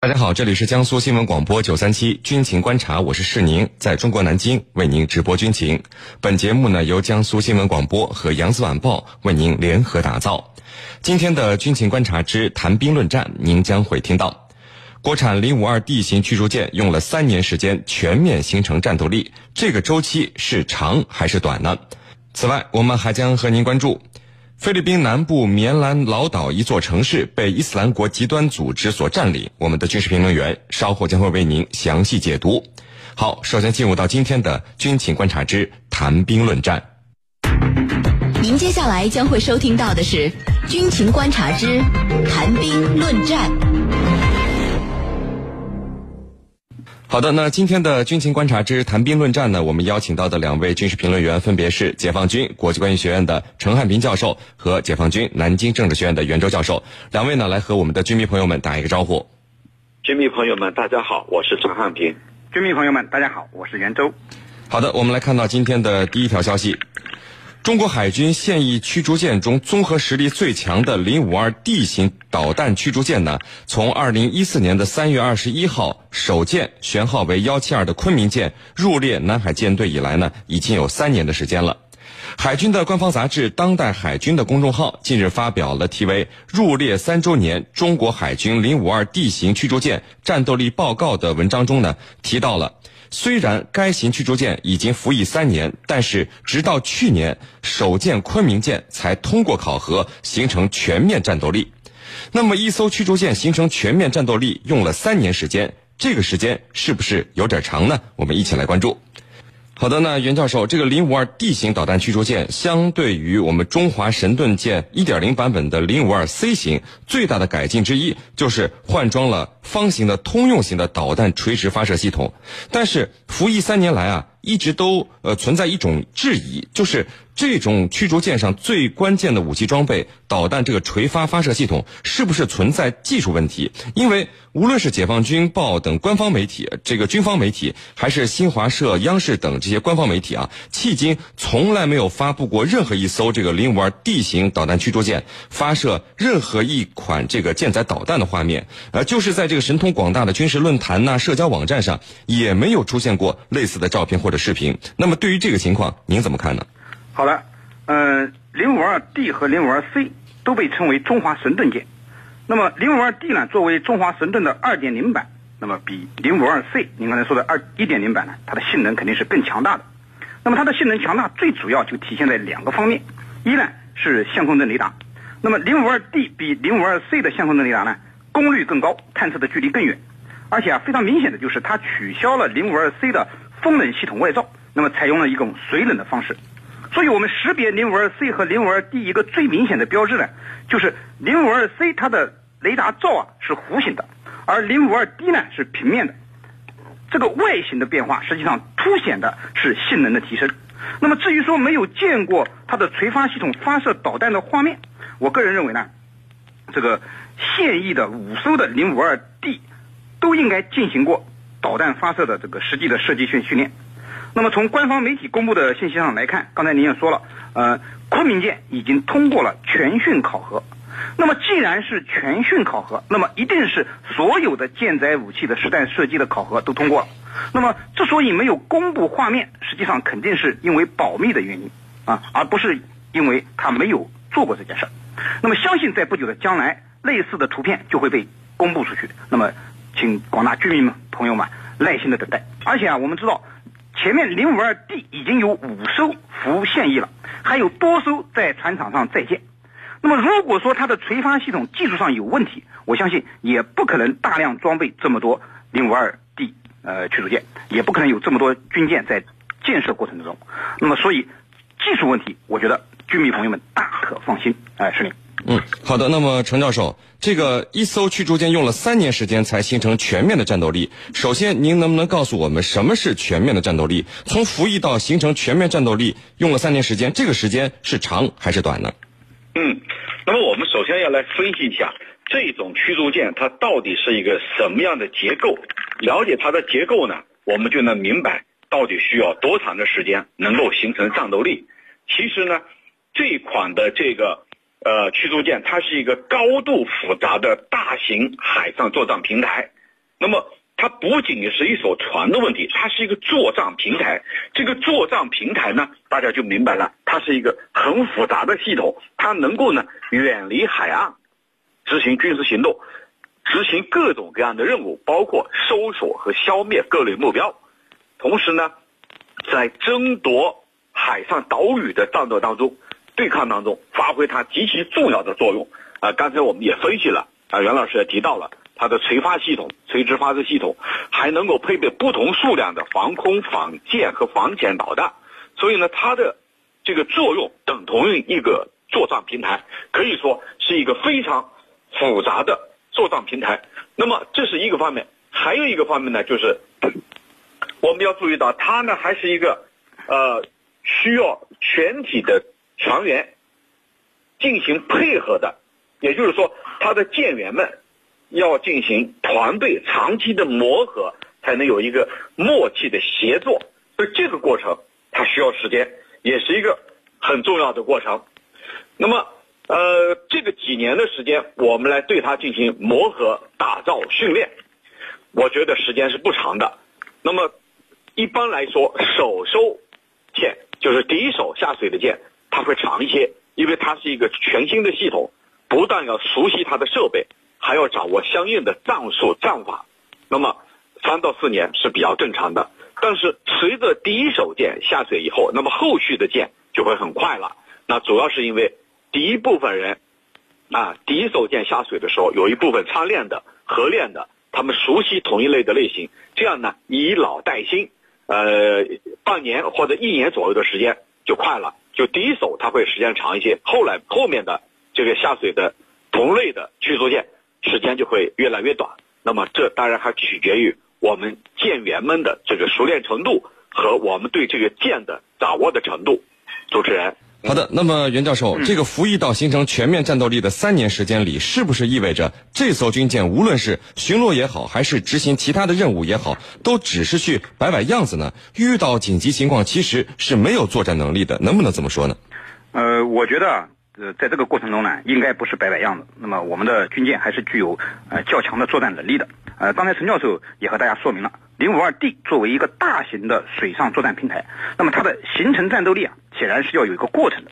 大家好，这里是江苏新闻广播九三七军情观察，我是世宁，在中国南京为您直播军情。本节目呢由江苏新闻广播和扬子晚报为您联合打造。今天的军情观察之谈兵论战，您将会听到，国产零五二 D 型驱逐舰用了三年时间全面形成战斗力，这个周期是长还是短呢？此外，我们还将和您关注。菲律宾南部棉兰老岛一座城市被伊斯兰国极端组织所占领。我们的军事评论员稍后将会为您详细解读。好，首先进入到今天的军情观察之谈兵论战。您接下来将会收听到的是军情观察之谈兵论战。好的，那今天的军情观察之谈兵论战呢，我们邀请到的两位军事评论员分别是解放军国际关系学院的陈汉平教授和解放军南京政治学院的袁周教授。两位呢，来和我们的军迷朋友们打一个招呼。军迷朋友们，大家好，我是陈汉平。军迷朋友们，大家好，我是袁周。好的，我们来看到今天的第一条消息。中国海军现役驱逐舰中综合实力最强的零五二 D 型导弹驱逐舰呢，从二零一四年的三月二十一号首舰舷号为幺七二的昆明舰入列南海舰队以来呢，已经有三年的时间了。海军的官方杂志《当代海军》的公众号近日发表了题为《入列三周年：中国海军零五二 D 型驱逐舰战斗力报告》的文章中呢，提到了。虽然该型驱逐舰已经服役三年，但是直到去年首舰昆明舰才通过考核，形成全面战斗力。那么，一艘驱逐舰形成全面战斗力用了三年时间，这个时间是不是有点长呢？我们一起来关注。好的，那袁教授，这个零五二 D 型导弹驱逐舰相对于我们中华神盾舰一点零版本的零五二 C 型，最大的改进之一就是换装了方形的通用型的导弹垂直发射系统。但是服役三年来啊，一直都呃存在一种质疑，就是。这种驱逐舰上最关键的武器装备导弹这个垂发发射系统是不是存在技术问题？因为无论是解放军报等官方媒体，这个军方媒体，还是新华社、央视等这些官方媒体啊，迄今从来没有发布过任何一艘这个零五二 D 型导弹驱逐舰发射任何一款这个舰载导弹的画面。呃，就是在这个神通广大的军事论坛呐、社交网站上，也没有出现过类似的照片或者视频。那么对于这个情况，您怎么看呢？好的，嗯，零五二 D 和零五二 C 都被称为中华神盾舰。那么零五二 D 呢，作为中华神盾的二点零版，那么比零五二 C 您刚才说的二一点零版呢，它的性能肯定是更强大的。那么它的性能强大，最主要就体现在两个方面：一呢是相控阵雷达。那么零五二 D 比零五二 C 的相控阵雷达呢，功率更高，探测的距离更远，而且啊非常明显的就是它取消了零五二 C 的风冷系统外罩，那么采用了一种水冷的方式。所以我们识别零五二 C 和零五二 D 一个最明显的标志呢，就是零五二 C 它的雷达罩啊是弧形的，而零五二 D 呢是平面的。这个外形的变化实际上凸显的是性能的提升。那么至于说没有见过它的垂发系统发射导弹的画面，我个人认为呢，这个现役的五艘的零五二 D 都应该进行过导弹发射的这个实际的射击训训练。那么从官方媒体公布的信息上来看，刚才您也说了，呃，昆明舰已经通过了全训考核。那么既然是全训考核，那么一定是所有的舰载武器的实弹射击的考核都通过了。那么之所以没有公布画面，实际上肯定是因为保密的原因啊，而不是因为他没有做过这件事儿。那么相信在不久的将来，类似的图片就会被公布出去。那么，请广大居民们朋友们耐心的等待。而且啊，我们知道。前面零五二 D 已经有五艘服现役了，还有多艘在船厂上在建。那么如果说它的垂发系统技术上有问题，我相信也不可能大量装备这么多零五二 D 呃驱逐舰，也不可能有这么多军舰在建设过程之中。那么所以技术问题，我觉得军迷朋友们大可放心。哎，是您。嗯，好的。那么，程教授，这个一艘驱逐舰用了三年时间才形成全面的战斗力。首先，您能不能告诉我们什么是全面的战斗力？从服役到形成全面战斗力用了三年时间，这个时间是长还是短呢？嗯，那么我们首先要来分析一下这种驱逐舰它到底是一个什么样的结构。了解它的结构呢，我们就能明白到底需要多长的时间能够形成战斗力。其实呢，这款的这个。呃，驱逐舰它是一个高度复杂的大型海上作战平台，那么它不仅仅是一艘船的问题，它是一个作战平台。这个作战平台呢，大家就明白了，它是一个很复杂的系统，它能够呢远离海岸，执行军事行动，执行各种各样的任务，包括搜索和消灭各类目标，同时呢，在争夺海上岛屿的战斗当中、对抗当中，发挥它极其重要的作用。啊，刚才我们也分析了，啊，袁老师也提到了。它的垂发系统、垂直发射系统还能够配备不同数量的防空、防舰和防潜导弹，所以呢，它的这个作用等同于一个作战平台，可以说是一个非常复杂的作战平台。那么这是一个方面，还有一个方面呢，就是我们要注意到，它呢还是一个呃需要全体的船员进行配合的，也就是说，他的舰员们。要进行团队长期的磨合，才能有一个默契的协作，所以这个过程它需要时间，也是一个很重要的过程。那么，呃，这个几年的时间，我们来对它进行磨合、打造、训练，我觉得时间是不长的。那么，一般来说，首收舰就是第一手下水的舰，它会长一些，因为它是一个全新的系统，不但要熟悉它的设备。还要掌握相应的战术战法，那么三到四年是比较正常的。但是随着第一手舰下水以后，那么后续的舰就会很快了。那主要是因为第一部分人啊，第一手舰下水的时候，有一部分参练的、合练的，他们熟悉同一类的类型，这样呢以老带新，呃，半年或者一年左右的时间就快了。就第一艘它会时间长一些，后来后面的这个下水的同类的驱逐舰。时间就会越来越短，那么这当然还取决于我们舰员们的这个熟练程度和我们对这个舰的掌握的程度。主持人，好的，那么袁教授，这个服役到形成全面战斗力的三年时间里，是不是意味着这艘军舰无论是巡逻也好，还是执行其他的任务也好，都只是去摆摆样子呢？遇到紧急情况，其实是没有作战能力的，能不能这么说呢？呃，我觉得。呃，在这个过程中呢，应该不是摆摆样子。那么我们的军舰还是具有呃较强的作战能力的。呃，刚才陈教授也和大家说明了，零五二 D 作为一个大型的水上作战平台，那么它的形成战斗力啊，显然是要有一个过程的。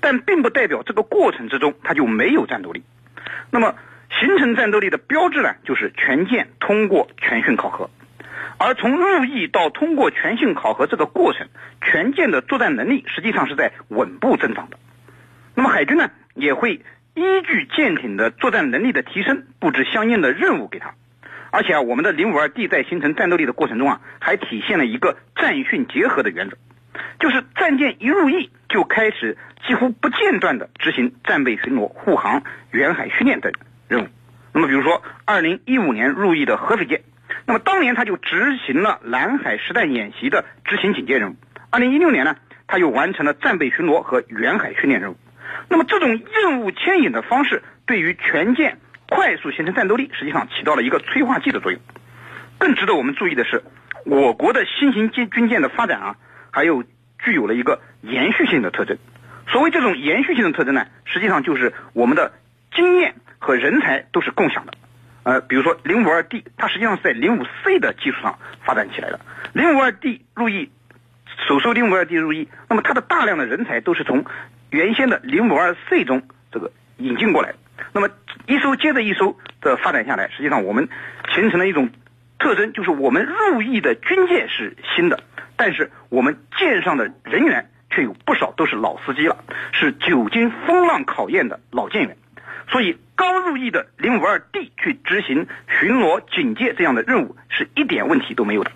但并不代表这个过程之中它就没有战斗力。那么形成战斗力的标志呢，就是全舰通过全训考核。而从入役到通过全训考核这个过程，全舰的作战能力实际上是在稳步增长的。那么海军呢，也会依据舰艇的作战能力的提升，布置相应的任务给他。而且啊，我们的零五二 D 在形成战斗力的过程中啊，还体现了一个战训结合的原则，就是战舰一入役就开始几乎不间断的执行战备巡逻、护航、远海训练等任务。那么，比如说二零一五年入役的河水舰，那么当年他就执行了南海实弹演习的执行警戒任务。二零一六年呢，他又完成了战备巡逻和远海训练任务。那么这种任务牵引的方式，对于全舰快速形成战斗力，实际上起到了一个催化剂的作用。更值得我们注意的是，我国的新型舰军舰的发展啊，还有具有了一个延续性的特征。所谓这种延续性的特征呢，实际上就是我们的经验和人才都是共享的。呃，比如说零五二 D，它实际上是在零五 C 的基础上发展起来的。零五二 D 入役，首艘零五二 D 入役，那么它的大量的人才都是从原先的零五二 C 中这个引进过来，那么一艘接着一艘的发展下来，实际上我们形成了一种特征，就是我们入役的军舰是新的，但是我们舰上的人员却有不少都是老司机了，是久经风浪考验的老舰员，所以刚入役的零五二 D 去执行巡逻、警戒这样的任务是一点问题都没有的。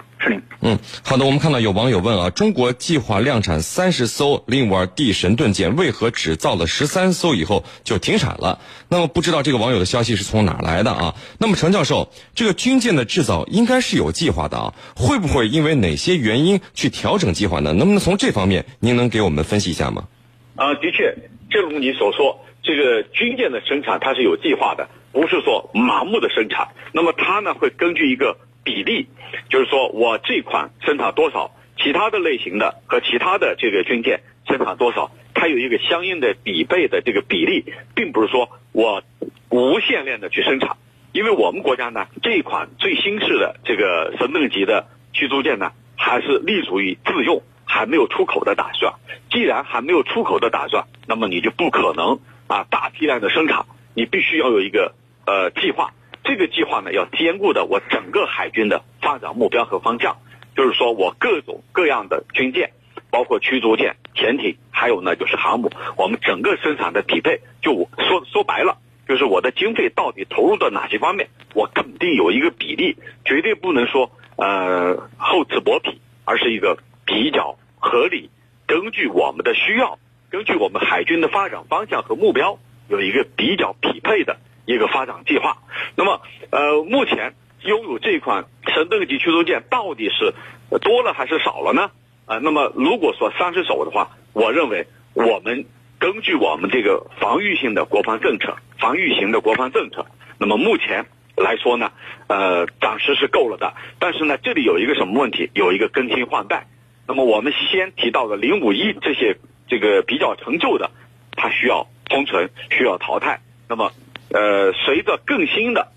嗯，好的。我们看到有网友问啊，中国计划量产三十艘零五二 D 神盾舰，为何只造了十三艘以后就停产了？那么不知道这个网友的消息是从哪来的啊？那么程教授，这个军舰的制造应该是有计划的啊，会不会因为哪些原因去调整计划呢？能不能从这方面您能给我们分析一下吗？啊，的确，正如你所说，这个军舰的生产它是有计划的，不是说盲目的生产。那么它呢会根据一个。比例，就是说我这款生产多少，其他的类型的和其他的这个军舰生产多少，它有一个相应的比倍的这个比例，并不是说我无限量的去生产，因为我们国家呢这款最新式的这个神盾级的驱逐舰呢，还是立足于自用，还没有出口的打算。既然还没有出口的打算，那么你就不可能啊大批量的生产，你必须要有一个呃计划。这个计划呢要兼顾的我整个海军的发展目标和方向，就是说我各种各样的军舰，包括驱逐舰、潜艇，还有呢就是航母，我们整个生产的匹配，就说说白了，就是我的经费到底投入到哪些方面，我肯定有一个比例，绝对不能说呃厚此薄彼，而是一个比较合理，根据我们的需要，根据我们海军的发展方向和目标，有一个比较匹配的。一个发展计划，那么呃，目前拥有这款神盾级驱逐舰到底是多了还是少了呢？啊，那么如果说三只手的话，我认为我们根据我们这个防御性的国防政策、防御型的国防政策，那么目前来说呢，呃，暂时是够了的。但是呢，这里有一个什么问题？有一个更新换代。那么我们先提到的零五一这些这个比较陈旧的，它需要封存，需要淘汰。那么呃，随着更新的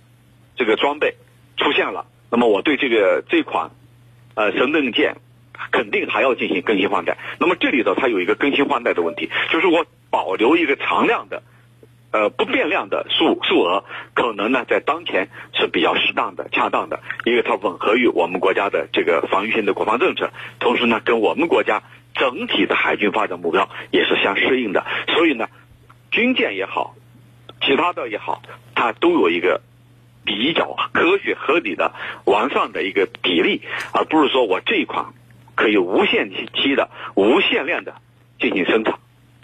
这个装备出现了，那么我对这个这款呃神盾舰肯定还要进行更新换代。那么这里头它有一个更新换代的问题，就是我保留一个常量的呃不变量的数数额，可能呢在当前是比较适当的、恰当的，因为它吻合于我们国家的这个防御性的国防政策，同时呢跟我们国家整体的海军发展目标也是相适应的。所以呢，军舰也好。其他的也好，它都有一个比较科学合理的完善的一个比例，而不是说我这一款可以无限期的、无限量的进行生产。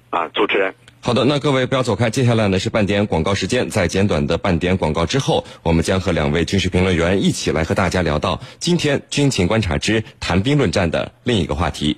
啊，主持人，好的，那各位不要走开，接下来呢是半点广告时间，在简短的半点广告之后，我们将和两位军事评论员一起来和大家聊到今天军情观察之谈兵论战的另一个话题。